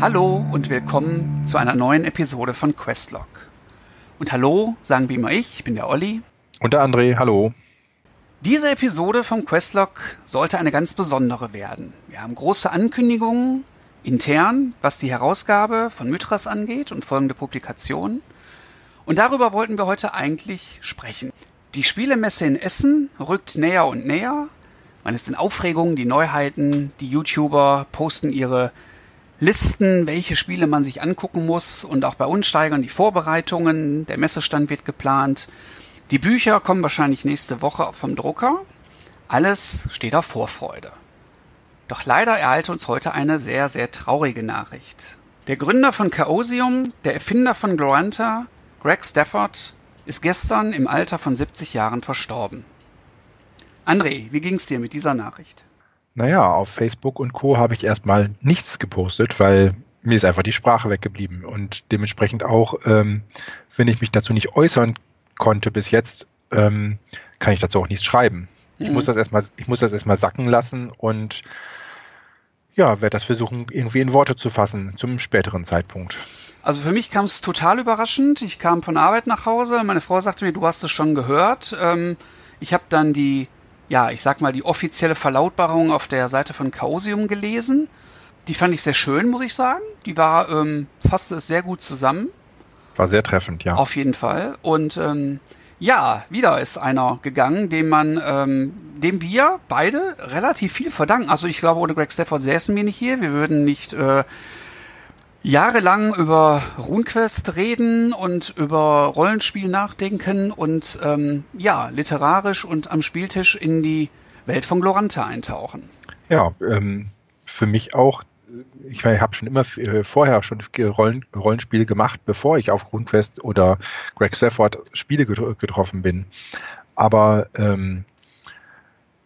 Hallo und willkommen zu einer neuen Episode von Questlog. Und hallo sagen wie immer ich, ich bin der Olli. Und der André, hallo. Diese Episode vom Questlog sollte eine ganz besondere werden. Wir haben große Ankündigungen intern, was die Herausgabe von Mythras angeht und folgende Publikationen. Und darüber wollten wir heute eigentlich sprechen. Die Spielemesse in Essen rückt näher und näher. Man ist in Aufregung, die Neuheiten, die YouTuber posten ihre Listen, welche Spiele man sich angucken muss und auch bei uns steigern die Vorbereitungen, der Messestand wird geplant. Die Bücher kommen wahrscheinlich nächste Woche vom Drucker. Alles steht auf Vorfreude. Doch leider ereilte uns heute eine sehr, sehr traurige Nachricht. Der Gründer von Chaosium, der Erfinder von Gloranta, Greg Stafford, ist gestern im Alter von 70 Jahren verstorben. André, wie ging's dir mit dieser Nachricht? Naja, auf Facebook und Co. habe ich erstmal nichts gepostet, weil mir ist einfach die Sprache weggeblieben. Und dementsprechend auch, ähm, wenn ich mich dazu nicht äußern konnte bis jetzt, ähm, kann ich dazu auch nichts schreiben. Mhm. Ich muss das erstmal, ich muss das erstmal sacken lassen und ja, werde das versuchen, irgendwie in Worte zu fassen zum späteren Zeitpunkt. Also für mich kam es total überraschend. Ich kam von Arbeit nach Hause. Meine Frau sagte mir, du hast es schon gehört. Ähm, ich habe dann die ja, ich sag mal, die offizielle Verlautbarung auf der Seite von Chaosium gelesen. Die fand ich sehr schön, muss ich sagen. Die war, ähm, fasste es sehr gut zusammen. War sehr treffend, ja. Auf jeden Fall. Und ähm, ja, wieder ist einer gegangen, dem man, ähm, dem wir beide relativ viel verdanken. Also ich glaube, ohne Greg Stafford säßen wir nicht hier. Wir würden nicht äh, jahrelang über RuneQuest reden und über Rollenspiel nachdenken und ähm, ja, literarisch und am Spieltisch in die Welt von Glorante eintauchen. Ja, ähm, für mich auch. Ich, ich habe schon immer äh, vorher schon Rollen, Rollenspiele gemacht, bevor ich auf RuneQuest oder Greg Stafford Spiele getroffen bin. Aber ähm,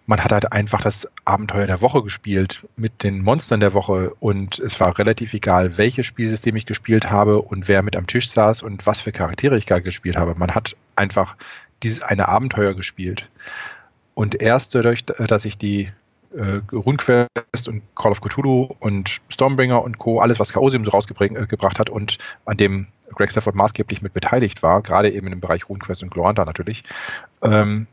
man hat halt einfach das Abenteuer der Woche gespielt mit den Monstern der Woche und es war relativ egal, welches Spielsystem ich gespielt habe und wer mit am Tisch saß und was für Charaktere ich gerade gespielt habe. Man hat einfach dieses eine Abenteuer gespielt. Und erst dadurch, dass ich die äh, RuneQuest und Call of Cthulhu und Stormbringer und Co., alles, was Chaosium so rausgebracht äh, hat und an dem Greg Stafford maßgeblich mit beteiligt war, gerade eben im Bereich RuneQuest und Gloranta natürlich, ähm,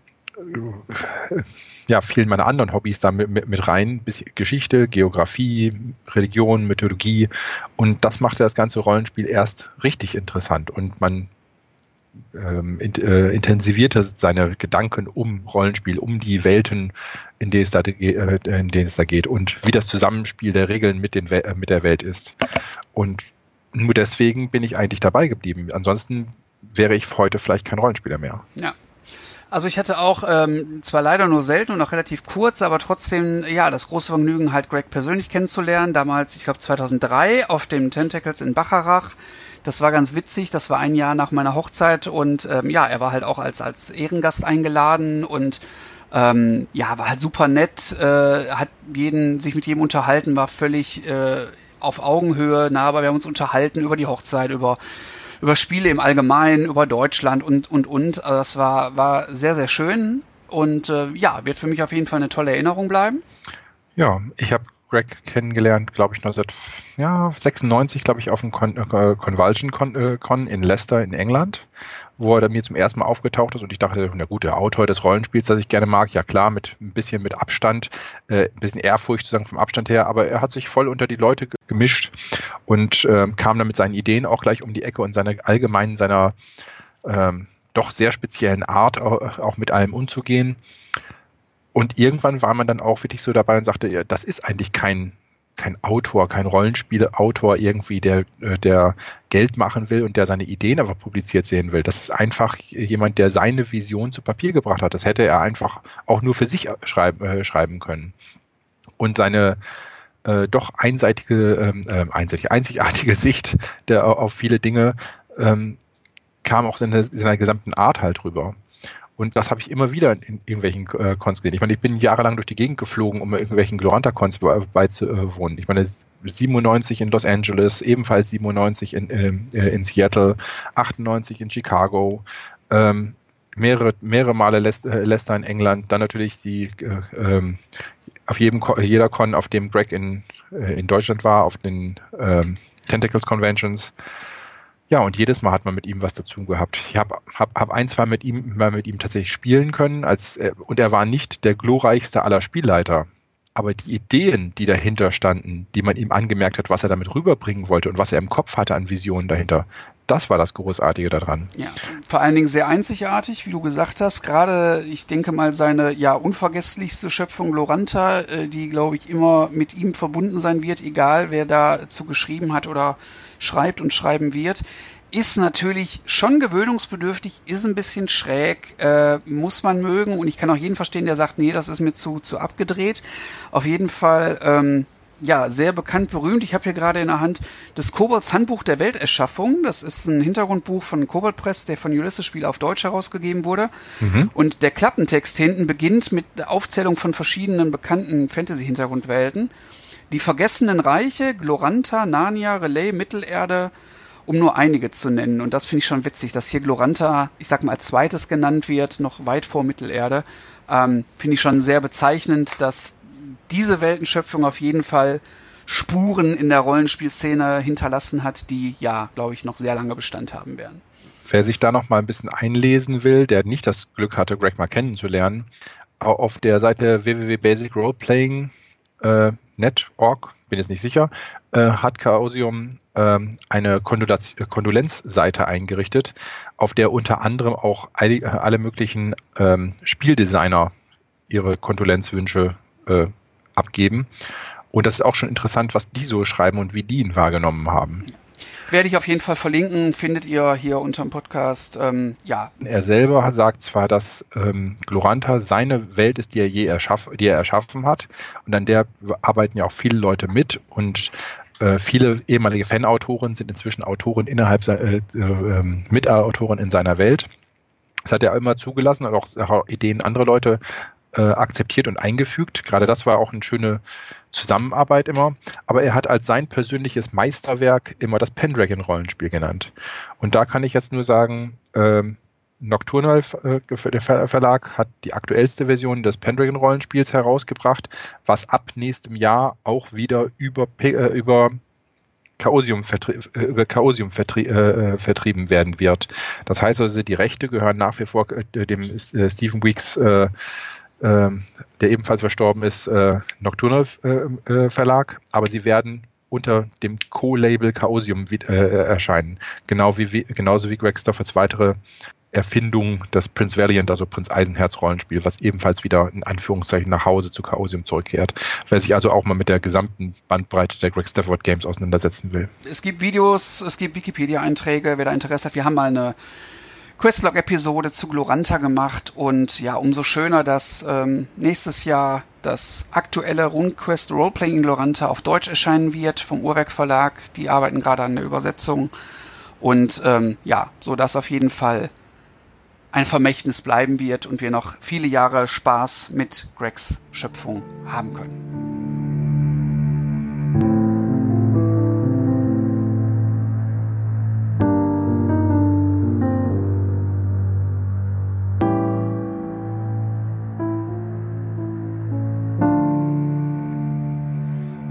ja, fielen meine anderen Hobbys da mit, mit, mit rein. Geschichte, Geografie, Religion, Mythologie. Und das machte das ganze Rollenspiel erst richtig interessant. Und man ähm, in, äh, intensivierte seine Gedanken um Rollenspiel, um die Welten, in denen es da, äh, in denen es da geht und wie das Zusammenspiel der Regeln mit, den, äh, mit der Welt ist. Und nur deswegen bin ich eigentlich dabei geblieben. Ansonsten wäre ich heute vielleicht kein Rollenspieler mehr. Ja, also ich hatte auch ähm, zwar leider nur selten und auch relativ kurz, aber trotzdem ja das große Vergnügen halt Greg persönlich kennenzulernen. Damals, ich glaube 2003 auf dem Tentacles in Bacharach. Das war ganz witzig. Das war ein Jahr nach meiner Hochzeit und ähm, ja, er war halt auch als als Ehrengast eingeladen und ähm, ja war halt super nett. Äh, hat jeden sich mit jedem unterhalten, war völlig äh, auf Augenhöhe, na, aber wir haben uns unterhalten über die Hochzeit, über über Spiele im Allgemeinen, über Deutschland und, und, und. Also das war, war sehr, sehr schön und äh, ja, wird für mich auf jeden Fall eine tolle Erinnerung bleiben. Ja, ich habe Greg kennengelernt, glaube ich, 1996, glaube ich, auf dem Con äh, Convulsion Con, äh, Con in Leicester in England wo er mir zum ersten Mal aufgetaucht ist und ich dachte, na gut, der Autor des Rollenspiels, das ich gerne mag, ja klar, mit ein bisschen mit Abstand, äh, ein bisschen Ehrfurcht zu sagen vom Abstand her, aber er hat sich voll unter die Leute gemischt und äh, kam dann mit seinen Ideen auch gleich um die Ecke und seiner allgemeinen, seiner ähm, doch sehr speziellen Art auch mit allem umzugehen. Und irgendwann war man dann auch wirklich so dabei und sagte, ja, das ist eigentlich kein kein Autor, kein Rollenspielautor irgendwie, der, äh, der Geld machen will und der seine Ideen aber publiziert sehen will. Das ist einfach jemand, der seine Vision zu Papier gebracht hat. Das hätte er einfach auch nur für sich schreiben, äh, schreiben können. Und seine äh, doch einseitige, ähm, äh, einseitig, einzigartige Sicht der, auf viele Dinge ähm, kam auch in, in seiner gesamten Art halt rüber. Und das habe ich immer wieder in irgendwelchen äh, Cons gesehen. Ich meine, ich bin jahrelang durch die Gegend geflogen, um irgendwelchen Gloranta-Cons beizuwohnen. Ich meine, 97 in Los Angeles, ebenfalls 97 in, ähm, äh, in Seattle, 98 in Chicago, ähm, mehrere, mehrere Male äh, Leicester in England, dann natürlich die äh, ähm, auf jedem jeder Con, auf dem Greg in äh, in Deutschland war, auf den ähm, Tentacles Conventions. Ja, und jedes Mal hat man mit ihm was dazu gehabt. Ich habe hab, hab ein, zwei mit ihm, mal mit ihm tatsächlich spielen können, als, äh, und er war nicht der glorreichste aller Spielleiter aber die Ideen, die dahinter standen, die man ihm angemerkt hat, was er damit rüberbringen wollte und was er im Kopf hatte an Visionen dahinter, das war das Großartige daran. Ja, vor allen Dingen sehr einzigartig, wie du gesagt hast. Gerade, ich denke mal, seine ja unvergesslichste Schöpfung Loranta, äh, die, glaube ich, immer mit ihm verbunden sein wird, egal wer dazu geschrieben hat oder schreibt und schreiben wird ist natürlich schon gewöhnungsbedürftig, ist ein bisschen schräg, äh, muss man mögen und ich kann auch jeden verstehen, der sagt, nee, das ist mir zu, zu abgedreht. Auf jeden Fall, ähm, ja, sehr bekannt, berühmt. Ich habe hier gerade in der Hand das Kobolds Handbuch der Welterschaffung. Das ist ein Hintergrundbuch von Kobold Press, der von Ulysses Spiel auf Deutsch herausgegeben wurde. Mhm. Und der Klappentext hinten beginnt mit der Aufzählung von verschiedenen bekannten Fantasy-Hintergrundwelten. Die vergessenen Reiche, Gloranta, Narnia, Relay, Mittelerde, um nur einige zu nennen. Und das finde ich schon witzig, dass hier Gloranta, ich sag mal, als zweites genannt wird, noch weit vor Mittelerde. Ähm, finde ich schon sehr bezeichnend, dass diese Weltenschöpfung auf jeden Fall Spuren in der Rollenspielszene hinterlassen hat, die ja, glaube ich, noch sehr lange Bestand haben werden. Wer sich da noch mal ein bisschen einlesen will, der nicht das Glück hatte, Greg mal kennenzulernen, auf der Seite www.basicroleplaying.net.org, äh, bin jetzt nicht sicher, äh, hat Chaosium ähm, eine Kondolenzseite eingerichtet, auf der unter anderem auch alle, alle möglichen ähm, Spieldesigner ihre Kondolenzwünsche äh, abgeben. Und das ist auch schon interessant, was die so schreiben und wie die ihn wahrgenommen haben. Werde ich auf jeden Fall verlinken, findet ihr hier unter dem Podcast. Ähm, ja. Er selber sagt zwar, dass ähm, Gloranta seine Welt ist, die er je erschaff, die er erschaffen hat. Und an der arbeiten ja auch viele Leute mit. Und äh, viele ehemalige Fanautoren sind inzwischen Autoren innerhalb, äh, äh, ähm, Mitautoren in seiner Welt. Das hat er immer zugelassen und auch Ideen anderer Leute äh, akzeptiert und eingefügt. Gerade das war auch eine schöne Zusammenarbeit immer. Aber er hat als sein persönliches Meisterwerk immer das Pendragon-Rollenspiel genannt. Und da kann ich jetzt nur sagen, ähm, Nocturnal, äh, Verlag, hat die aktuellste Version des Pendragon Rollenspiels herausgebracht, was ab nächstem Jahr auch wieder über, äh, über Chaosium, vertrie äh, über Chaosium vertrie äh, vertrieben werden wird. Das heißt also, die Rechte gehören nach wie vor dem Stephen Weeks, äh, der ebenfalls verstorben ist, Nocturnal Verlag, aber sie werden unter dem Co-Label Chaosium erscheinen. Genau wie, genauso wie Greg Stoffords weitere Erfindung des Prince Valiant, also Prinz Eisenherz Rollenspiel, was ebenfalls wieder in Anführungszeichen nach Hause zu Chaosium zurückkehrt. Wer sich also auch mal mit der gesamten Bandbreite der Greg Stafford Games auseinandersetzen will. Es gibt Videos, es gibt Wikipedia-Einträge, wer da Interesse hat. Wir haben mal eine Questlog-Episode zu Gloranta gemacht und ja, umso schöner, dass ähm, nächstes Jahr das aktuelle RuneQuest Roleplaying in Gloranta auf Deutsch erscheinen wird vom Uhrwerk Verlag. Die arbeiten gerade an der Übersetzung. Und ähm, ja, so dass auf jeden Fall ein Vermächtnis bleiben wird und wir noch viele Jahre Spaß mit Gregs Schöpfung haben können.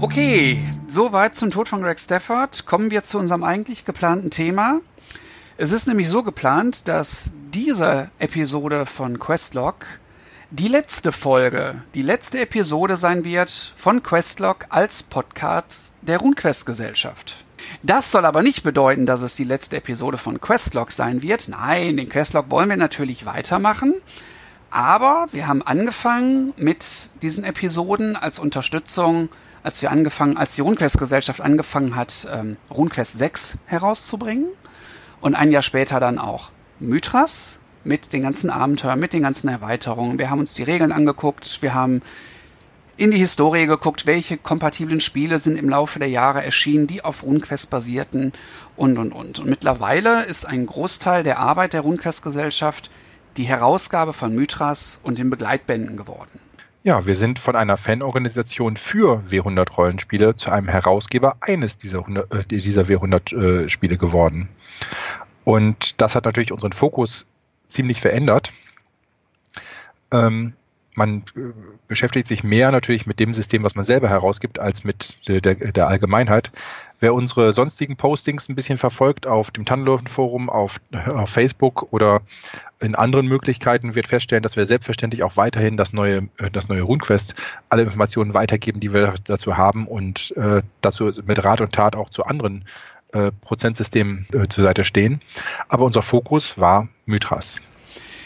Okay, soweit zum Tod von Greg Stafford. Kommen wir zu unserem eigentlich geplanten Thema. Es ist nämlich so geplant, dass diese Episode von Questlog die letzte Folge, die letzte Episode sein wird von Questlog als Podcast der RuneQuest Gesellschaft. Das soll aber nicht bedeuten, dass es die letzte Episode von Questlog sein wird. Nein, den Questlog wollen wir natürlich weitermachen. Aber wir haben angefangen mit diesen Episoden als Unterstützung, als wir angefangen, als die RuneQuest Gesellschaft angefangen hat, ähm, RuneQuest 6 herauszubringen. Und ein Jahr später dann auch Mythras mit den ganzen Abenteuern, mit den ganzen Erweiterungen. Wir haben uns die Regeln angeguckt, wir haben in die Historie geguckt, welche kompatiblen Spiele sind im Laufe der Jahre erschienen, die auf RuneQuest basierten und und und. Und mittlerweile ist ein Großteil der Arbeit der RuneQuest-Gesellschaft die Herausgabe von Mythras und den Begleitbänden geworden. Ja, wir sind von einer Fanorganisation für W100 Rollenspiele zu einem Herausgeber eines dieser, 100, äh, dieser W100 äh, Spiele geworden. Und das hat natürlich unseren Fokus ziemlich verändert. Ähm, man äh, beschäftigt sich mehr natürlich mit dem System, was man selber herausgibt, als mit der, der Allgemeinheit. Wer unsere sonstigen Postings ein bisschen verfolgt auf dem Tannenlöwen-Forum, auf, auf Facebook oder in anderen Möglichkeiten, wird feststellen, dass wir selbstverständlich auch weiterhin das neue, äh, das neue RuneQuest alle Informationen weitergeben, die wir dazu haben und äh, dazu mit Rat und Tat auch zu anderen äh, Prozentsystemen äh, zur Seite stehen. Aber unser Fokus war Mythras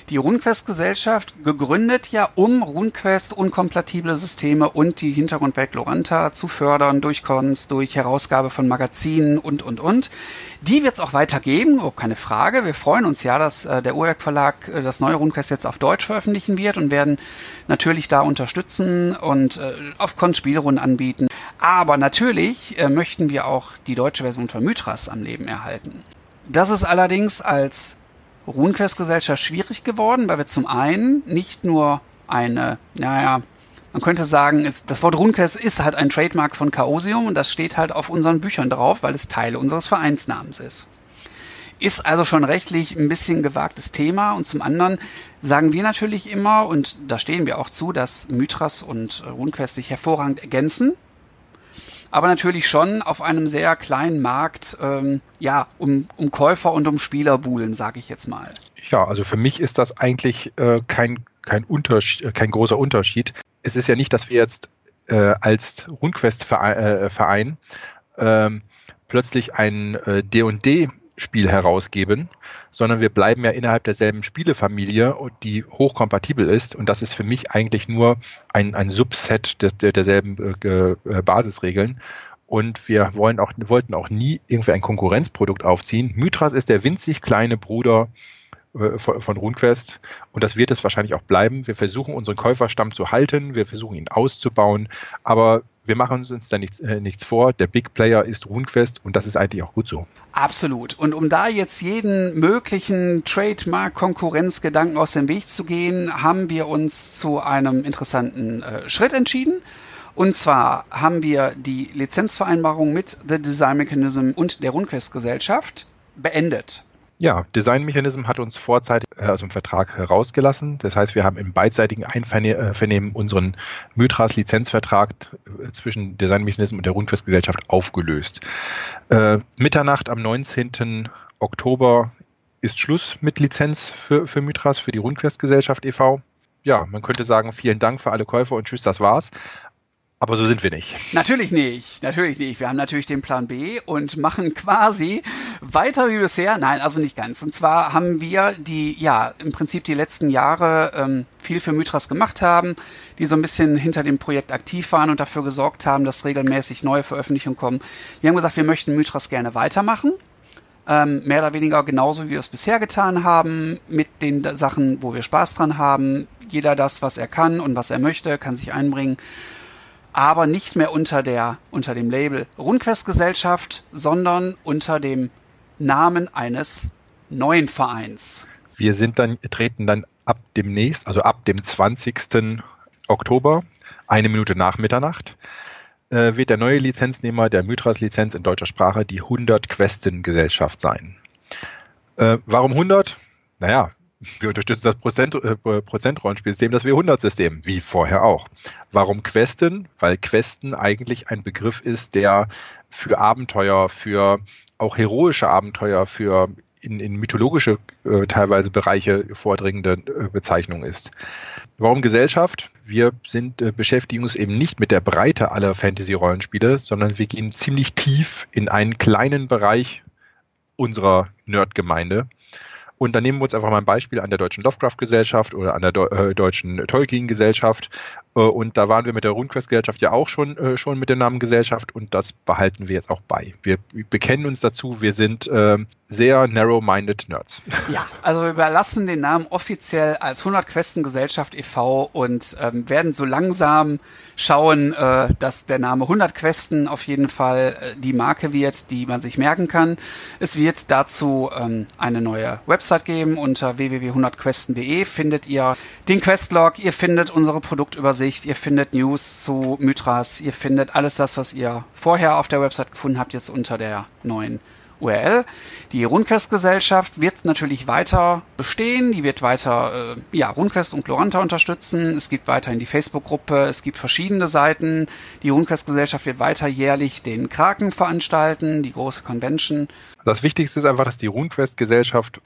die RuneQuest-Gesellschaft, gegründet ja, um RuneQuest unkompatible Systeme und die Hintergrundwelt Loranta zu fördern durch Cons, durch Herausgabe von Magazinen und, und, und. Die wird es auch weitergeben, oh, keine Frage. Wir freuen uns ja, dass äh, der Uhrwerk Verlag äh, das neue RuneQuest jetzt auf Deutsch veröffentlichen wird und werden natürlich da unterstützen und äh, auf Cons Spielrunden anbieten. Aber natürlich äh, möchten wir auch die deutsche Version von Mythras am Leben erhalten. Das ist allerdings als RuneQuest-Gesellschaft schwierig geworden, weil wir zum einen nicht nur eine, naja, man könnte sagen, ist, das Wort RuneQuest ist halt ein Trademark von Chaosium und das steht halt auf unseren Büchern drauf, weil es Teil unseres Vereinsnamens ist. Ist also schon rechtlich ein bisschen gewagtes Thema und zum anderen sagen wir natürlich immer, und da stehen wir auch zu, dass Mythras und RuneQuest sich hervorragend ergänzen aber natürlich schon auf einem sehr kleinen Markt, ähm, ja, um, um Käufer und um Spieler buhlen, sage ich jetzt mal. Ja, also für mich ist das eigentlich äh, kein, kein, kein großer Unterschied. Es ist ja nicht, dass wir jetzt äh, als RuneQuest-Verein äh, ähm, plötzlich ein äh, D&D Spiel herausgeben, sondern wir bleiben ja innerhalb derselben Spielefamilie, die hochkompatibel ist. Und das ist für mich eigentlich nur ein, ein Subset des, der, derselben äh, äh, Basisregeln. Und wir wollen auch, wollten auch nie irgendwie ein Konkurrenzprodukt aufziehen. Mythras ist der winzig kleine Bruder äh, von, von RuneQuest und das wird es wahrscheinlich auch bleiben. Wir versuchen unseren Käuferstamm zu halten, wir versuchen ihn auszubauen, aber wir machen uns da nichts, äh, nichts vor. Der Big Player ist RuneQuest und das ist eigentlich auch gut so. Absolut. Und um da jetzt jeden möglichen Trademark-Konkurrenzgedanken aus dem Weg zu gehen, haben wir uns zu einem interessanten äh, Schritt entschieden. Und zwar haben wir die Lizenzvereinbarung mit The Design Mechanism und der RuneQuest Gesellschaft beendet. Ja, Design Mechanism hat uns vorzeitig äh, aus dem Vertrag herausgelassen. Das heißt, wir haben im beidseitigen Einvernehmen unseren Mythras Lizenzvertrag äh, zwischen Design Mechanism und der Rundquest Gesellschaft aufgelöst. Äh, Mitternacht am 19. Oktober ist Schluss mit Lizenz für, für Mythras, für die Rundquest Gesellschaft e.V. Ja, man könnte sagen, vielen Dank für alle Käufer und tschüss, das war's. Aber so sind wir nicht. Natürlich nicht, natürlich nicht. Wir haben natürlich den Plan B und machen quasi weiter wie bisher. Nein, also nicht ganz. Und zwar haben wir die, ja, im Prinzip die letzten Jahre ähm, viel für Mythras gemacht haben, die so ein bisschen hinter dem Projekt aktiv waren und dafür gesorgt haben, dass regelmäßig neue Veröffentlichungen kommen. Wir haben gesagt, wir möchten Mythras gerne weitermachen. Ähm, mehr oder weniger genauso, wie wir es bisher getan haben, mit den Sachen, wo wir Spaß dran haben. Jeder das, was er kann und was er möchte, kann sich einbringen aber nicht mehr unter der unter dem Label Rundquest Gesellschaft, sondern unter dem Namen eines neuen Vereins. Wir sind dann treten dann ab demnächst, also ab dem 20. Oktober, eine Minute nach Mitternacht, äh, wird der neue Lizenznehmer der Mythras-Lizenz in deutscher Sprache die 100 Questen Gesellschaft sein. Äh, warum 100? Naja, wir unterstützen das Prozent, äh, Prozentrollenspielsystem, das W100-System, wie vorher auch. Warum Questen? Weil Questen eigentlich ein Begriff ist, der für Abenteuer, für auch heroische Abenteuer, für in, in mythologische äh, teilweise Bereiche vordringende äh, Bezeichnung ist. Warum Gesellschaft? Wir sind, äh, beschäftigen uns eben nicht mit der Breite aller Fantasy-Rollenspiele, sondern wir gehen ziemlich tief in einen kleinen Bereich unserer Nerd-Gemeinde und dann nehmen wir uns einfach mal ein Beispiel an der Deutschen Lovecraft-Gesellschaft oder an der Do äh, Deutschen Tolkien-Gesellschaft. Äh, und da waren wir mit der RuneQuest-Gesellschaft ja auch schon, äh, schon mit dem Namen Gesellschaft und das behalten wir jetzt auch bei. Wir bekennen uns dazu, wir sind ähm, sehr narrow-minded Nerds. Ja, also wir überlassen den Namen offiziell als 100 Questen Gesellschaft e.V. und ähm, werden so langsam schauen, äh, dass der Name 100 Questen auf jeden Fall äh, die Marke wird, die man sich merken kann. Es wird dazu ähm, eine neue Website geben. Unter www.100questen.de findet ihr den Questlog, ihr findet unsere Produktübersicht, ihr findet News zu Mythras, ihr findet alles das, was ihr vorher auf der Website gefunden habt, jetzt unter der neuen URL. Die Rundquest-Gesellschaft wird natürlich weiter bestehen, die wird weiter äh, ja, Rundquest und Gloranta unterstützen. Es gibt weiterhin die Facebook-Gruppe, es gibt verschiedene Seiten. Die Rundquest-Gesellschaft wird weiter jährlich den Kraken veranstalten, die große Convention. Das Wichtigste ist einfach, dass die RuneQuest-Gesellschaft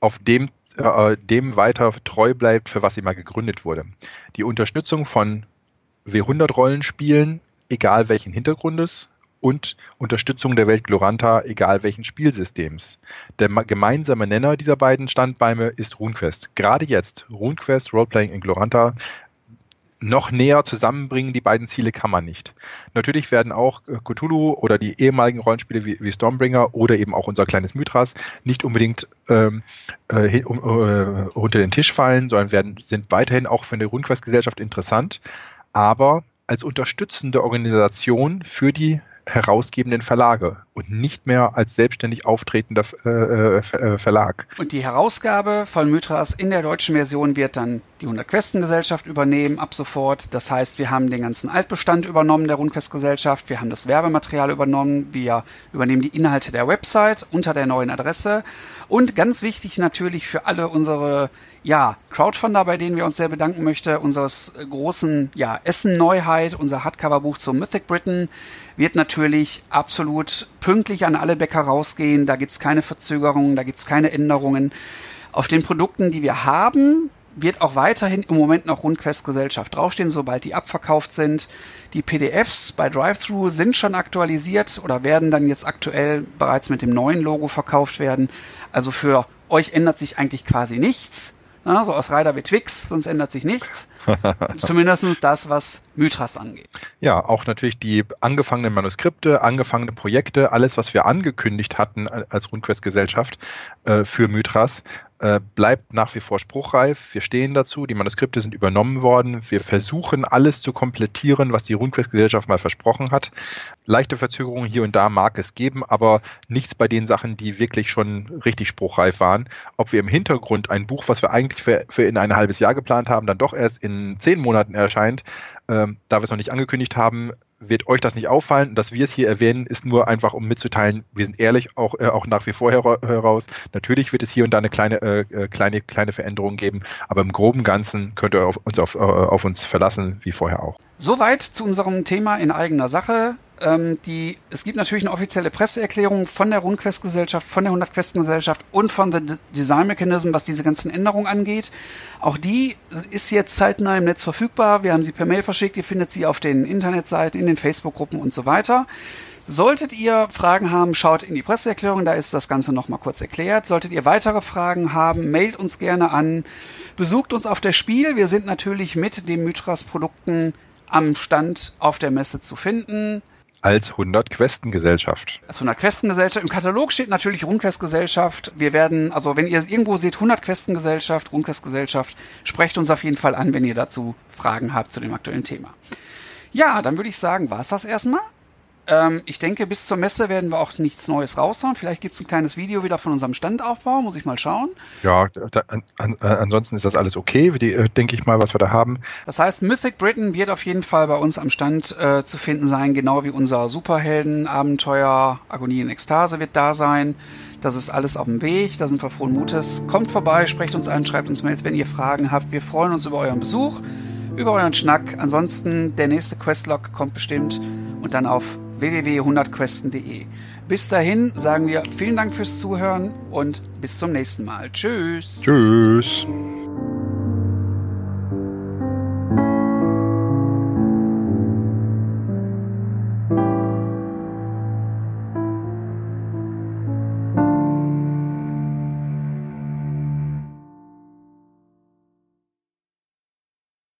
auf dem, äh, dem weiter treu bleibt, für was sie mal gegründet wurde. Die Unterstützung von W100-Rollenspielen, egal welchen Hintergrundes, und Unterstützung der Welt Gloranta, egal welchen Spielsystems. Der gemeinsame Nenner dieser beiden Standbeine ist RuneQuest. Gerade jetzt, RuneQuest, Roleplaying in Gloranta, noch näher zusammenbringen, die beiden Ziele kann man nicht. Natürlich werden auch äh, Cthulhu oder die ehemaligen Rollenspiele wie, wie Stormbringer oder eben auch unser kleines Mythras nicht unbedingt ähm, äh, äh, unter den Tisch fallen, sondern werden, sind weiterhin auch für eine RuneQuest-Gesellschaft interessant, aber als unterstützende Organisation für die herausgebenden Verlage und nicht mehr als selbstständig auftretender äh, äh, Verlag. Und die Herausgabe von Mythras in der deutschen Version wird dann die 100 Questen Gesellschaft übernehmen ab sofort. Das heißt, wir haben den ganzen Altbestand übernommen der Rundquest Gesellschaft, wir haben das Werbematerial übernommen, wir übernehmen die Inhalte der Website unter der neuen Adresse und ganz wichtig natürlich für alle unsere ja, Crowdfunder, bei denen wir uns sehr bedanken möchten, unseres großen ja, Essen-Neuheit, unser Hardcover-Buch zum Mythic Britain wird natürlich absolut pünktlich an alle Bäcker rausgehen. Da gibt's keine Verzögerungen, da gibt's keine Änderungen. Auf den Produkten, die wir haben, wird auch weiterhin im Moment noch Rundquest Gesellschaft draufstehen, sobald die abverkauft sind. Die PDFs bei Drive-Thru sind schon aktualisiert oder werden dann jetzt aktuell bereits mit dem neuen Logo verkauft werden. Also für euch ändert sich eigentlich quasi nichts. Ja, so aus Rider wie Twix, sonst ändert sich nichts. Zumindestens das, was Mythras angeht. Ja, auch natürlich die angefangenen Manuskripte, angefangene Projekte, alles, was wir angekündigt hatten als RuneQuest-Gesellschaft äh, für Mythras, äh, bleibt nach wie vor spruchreif. Wir stehen dazu, die Manuskripte sind übernommen worden. Wir versuchen alles zu komplettieren, was die RuneQuest-Gesellschaft mal versprochen hat. Leichte Verzögerungen hier und da mag es geben, aber nichts bei den Sachen, die wirklich schon richtig spruchreif waren. Ob wir im Hintergrund ein Buch, was wir eigentlich für, für in ein halbes Jahr geplant haben, dann doch erst in zehn Monaten erscheint, ähm, da wir es noch nicht angekündigt haben, wird euch das nicht auffallen. Dass wir es hier erwähnen, ist nur einfach, um mitzuteilen, wir sind ehrlich auch, äh, auch nach wie vor heraus. Natürlich wird es hier und da eine kleine, äh, äh, kleine, kleine Veränderung geben, aber im groben Ganzen könnt ihr auf uns, auf, äh, auf uns verlassen, wie vorher auch. Soweit zu unserem Thema in eigener Sache. Ähm, die, es gibt natürlich eine offizielle Presseerklärung von der Rundquest-Gesellschaft, von der 100-Questen-Gesellschaft und von The Design Mechanism, was diese ganzen Änderungen angeht. Auch die ist jetzt zeitnah im Netz verfügbar. Wir haben sie per Mail verschickt. Ihr findet sie auf den Internetseiten, in den Facebook-Gruppen und so weiter. Solltet ihr Fragen haben, schaut in die Presseerklärung, da ist das Ganze nochmal kurz erklärt. Solltet ihr weitere Fragen haben, mailt uns gerne an. Besucht uns auf der Spiel. Wir sind natürlich mit den Mythras-Produkten am Stand auf der Messe zu finden. Als 100 Questengesellschaft. Als 100 Questengesellschaft. Im Katalog steht natürlich Rundquestgesellschaft. Wir werden, also wenn ihr irgendwo seht, 100 Questengesellschaft, Rundquestgesellschaft, sprecht uns auf jeden Fall an, wenn ihr dazu Fragen habt zu dem aktuellen Thema. Ja, dann würde ich sagen, war's das erstmal. Ähm, ich denke, bis zur Messe werden wir auch nichts Neues raushauen. Vielleicht gibt es ein kleines Video wieder von unserem Standaufbau, muss ich mal schauen. Ja, da, an, an, äh, ansonsten ist das alles okay, die, äh, denke ich mal, was wir da haben. Das heißt, Mythic Britain wird auf jeden Fall bei uns am Stand äh, zu finden sein, genau wie unser Superhelden-Abenteuer Agonie in Ekstase wird da sein. Das ist alles auf dem Weg, da sind wir frohen Mutes. Kommt vorbei, sprecht uns an, schreibt uns Mails, wenn ihr Fragen habt. Wir freuen uns über euren Besuch, über euren Schnack. Ansonsten, der nächste Questlog kommt bestimmt und dann auf www.100questen.de. Bis dahin sagen wir vielen Dank fürs Zuhören und bis zum nächsten Mal. Tschüss. Tschüss.